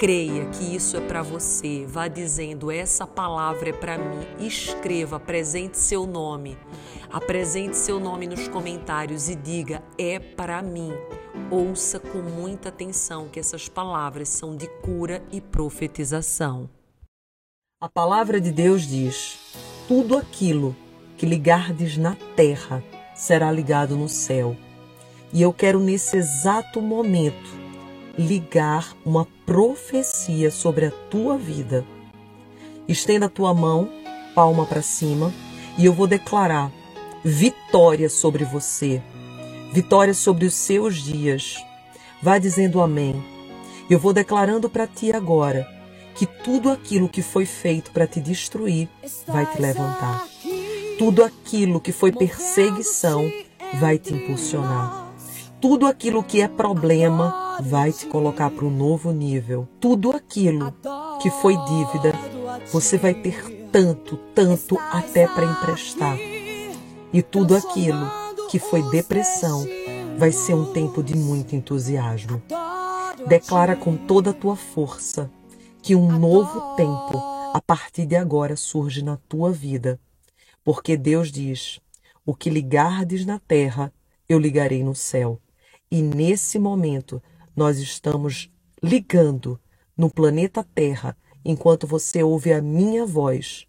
creia que isso é para você. Vá dizendo: essa palavra é para mim. Escreva, apresente seu nome. Apresente seu nome nos comentários e diga: é para mim. Ouça com muita atenção que essas palavras são de cura e profetização. A palavra de Deus diz: tudo aquilo que ligardes na terra será ligado no céu. E eu quero nesse exato momento ligar uma profecia sobre a tua vida. Estenda a tua mão, palma para cima, e eu vou declarar vitória sobre você, vitória sobre os seus dias. Vá dizendo amém. Eu vou declarando para ti agora que tudo aquilo que foi feito para te destruir vai te levantar. Tudo aquilo que foi perseguição vai te impulsionar. Tudo aquilo que é problema vai te colocar para um novo nível. Tudo aquilo que foi dívida, você vai ter tanto, tanto até para emprestar. E tudo aquilo que foi depressão vai ser um tempo de muito entusiasmo. Declara com toda a tua força que um novo tempo a partir de agora surge na tua vida porque Deus diz: O que ligardes na terra, eu ligarei no céu. E nesse momento, nós estamos ligando no planeta Terra, enquanto você ouve a minha voz,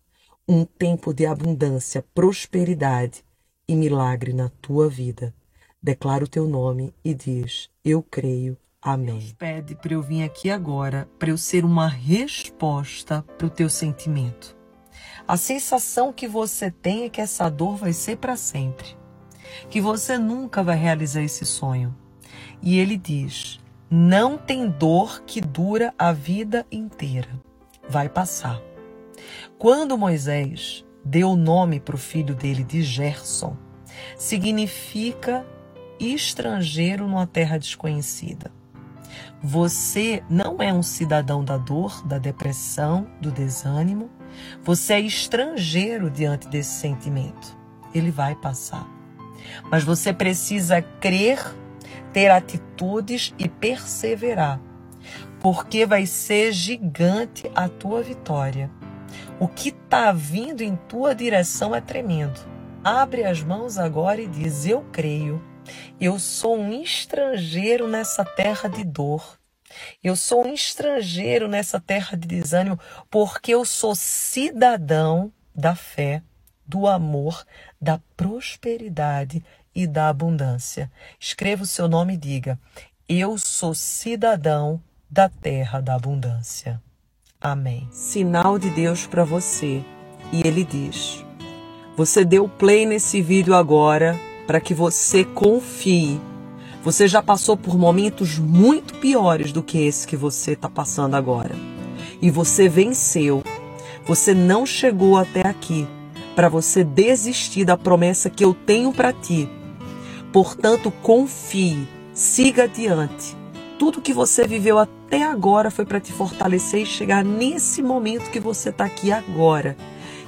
um tempo de abundância, prosperidade e milagre na tua vida. Declara o teu nome e diz: Eu creio. Amém. Deus pede para eu vir aqui agora, para eu ser uma resposta para o teu sentimento. A sensação que você tem é que essa dor vai ser para sempre, que você nunca vai realizar esse sonho. E ele diz: não tem dor que dura a vida inteira, vai passar. Quando Moisés deu o nome para o filho dele de Gerson, significa estrangeiro numa terra desconhecida. Você não é um cidadão da dor, da depressão, do desânimo, você é estrangeiro diante desse sentimento. Ele vai passar. Mas você precisa crer, ter atitudes e perseverar, porque vai ser gigante a tua vitória. O que está vindo em tua direção é tremendo. Abre as mãos agora e diz: Eu creio. Eu sou um estrangeiro nessa terra de dor. Eu sou um estrangeiro nessa terra de desânimo porque eu sou cidadão da fé, do amor, da prosperidade e da abundância. Escreva o seu nome e diga: Eu sou cidadão da terra da abundância. Amém. Sinal de Deus para você. E ele diz: Você deu play nesse vídeo agora para que você confie você já passou por momentos muito piores do que esse que você está passando agora. E você venceu. Você não chegou até aqui para você desistir da promessa que eu tenho para ti. Portanto, confie, siga adiante. Tudo que você viveu até agora foi para te fortalecer e chegar nesse momento que você está aqui agora.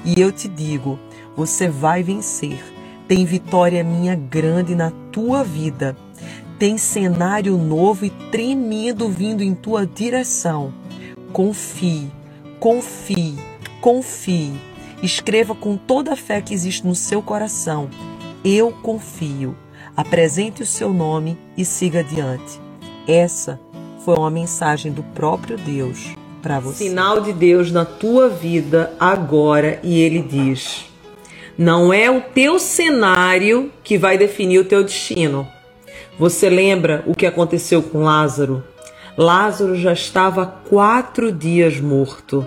E eu te digo, você vai vencer. Tem vitória minha grande na tua vida tem cenário novo e tremendo vindo em tua direção. Confie, confie, confie. Escreva com toda a fé que existe no seu coração. Eu confio. Apresente o seu nome e siga adiante. Essa foi uma mensagem do próprio Deus para você. Sinal de Deus na tua vida agora e ele diz: Não é o teu cenário que vai definir o teu destino você lembra o que aconteceu com Lázaro? Lázaro já estava quatro dias morto.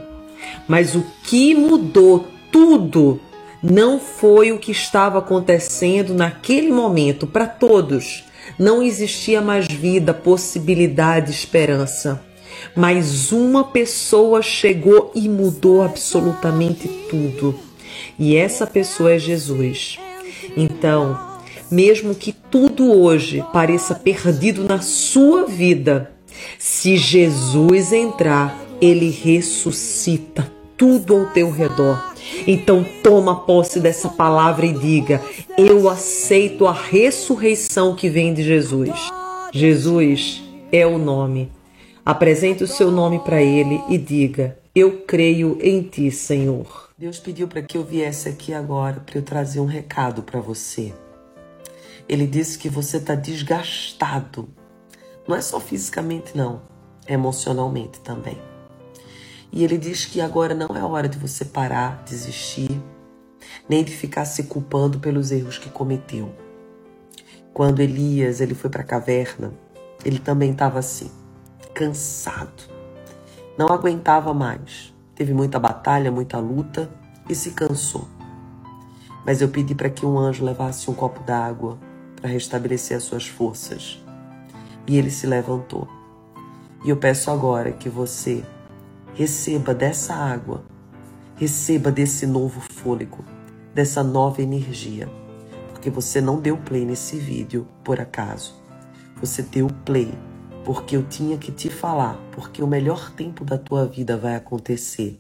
Mas o que mudou tudo não foi o que estava acontecendo naquele momento para todos. Não existia mais vida, possibilidade, esperança. Mas uma pessoa chegou e mudou absolutamente tudo. E essa pessoa é Jesus. Então, mesmo que tudo hoje pareça perdido na sua vida, se Jesus entrar, ele ressuscita tudo ao teu redor. Então toma posse dessa palavra e diga: Eu aceito a ressurreição que vem de Jesus. Jesus é o nome. Apresente o seu nome para ele e diga: Eu creio em ti, Senhor. Deus pediu para que eu viesse aqui agora para eu trazer um recado para você. Ele disse que você está desgastado. Não é só fisicamente, não, emocionalmente também. E ele diz que agora não é hora de você parar, desistir, nem de ficar se culpando pelos erros que cometeu. Quando Elias ele foi para a caverna, ele também estava assim, cansado. Não aguentava mais. Teve muita batalha, muita luta e se cansou. Mas eu pedi para que um anjo levasse um copo d'água para restabelecer as suas forças. E ele se levantou. E eu peço agora que você receba dessa água, receba desse novo fôlego, dessa nova energia. Porque você não deu play nesse vídeo por acaso. Você deu play porque eu tinha que te falar, porque o melhor tempo da tua vida vai acontecer.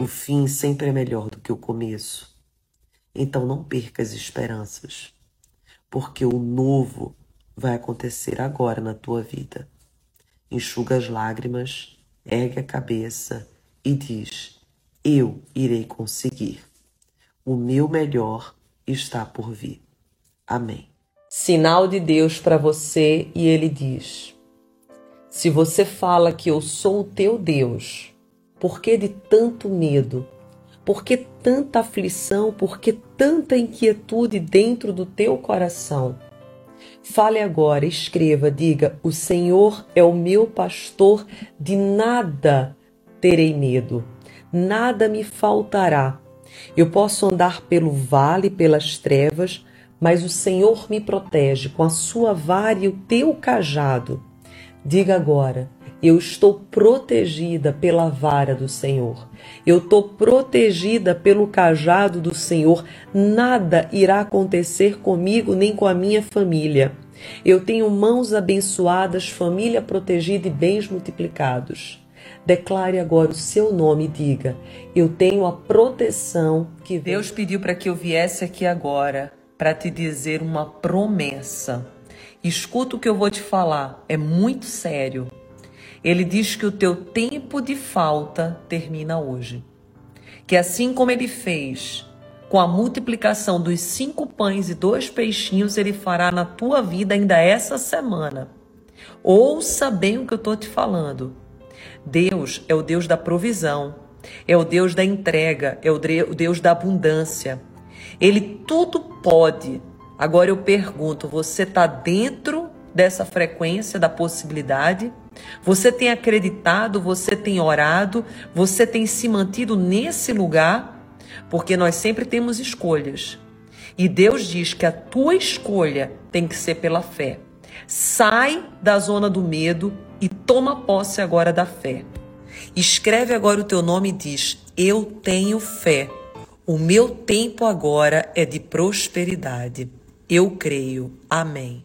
O fim sempre é melhor do que o começo. Então não perca as esperanças, porque o novo vai acontecer agora na tua vida. Enxuga as lágrimas ergue a cabeça e diz: Eu irei conseguir. O meu melhor está por vir. Amém. Sinal de Deus para você e ele diz: Se você fala que eu sou o teu Deus, por que de tanto medo? Por que tanta aflição? Por que tanta inquietude dentro do teu coração? Fale agora, escreva, diga: O Senhor é o meu pastor, de nada terei medo, nada me faltará. Eu posso andar pelo vale, pelas trevas, mas o Senhor me protege com a sua vara e o teu cajado. Diga agora: eu estou protegida pela vara do Senhor. Eu estou protegida pelo cajado do Senhor. Nada irá acontecer comigo nem com a minha família. Eu tenho mãos abençoadas, família protegida e bens multiplicados. Declare agora o seu nome e diga: Eu tenho a proteção que Deus pediu para que eu viesse aqui agora para te dizer uma promessa. Escuta o que eu vou te falar, é muito sério. Ele diz que o teu tempo de falta termina hoje. Que assim como ele fez com a multiplicação dos cinco pães e dois peixinhos, ele fará na tua vida ainda essa semana. Ouça bem o que eu estou te falando. Deus é o Deus da provisão, é o Deus da entrega, é o Deus da abundância. Ele tudo pode. Agora eu pergunto: você está dentro dessa frequência da possibilidade? Você tem acreditado, você tem orado, você tem se mantido nesse lugar? Porque nós sempre temos escolhas. E Deus diz que a tua escolha tem que ser pela fé. Sai da zona do medo e toma posse agora da fé. Escreve agora o teu nome e diz: Eu tenho fé. O meu tempo agora é de prosperidade. Eu creio. Amém.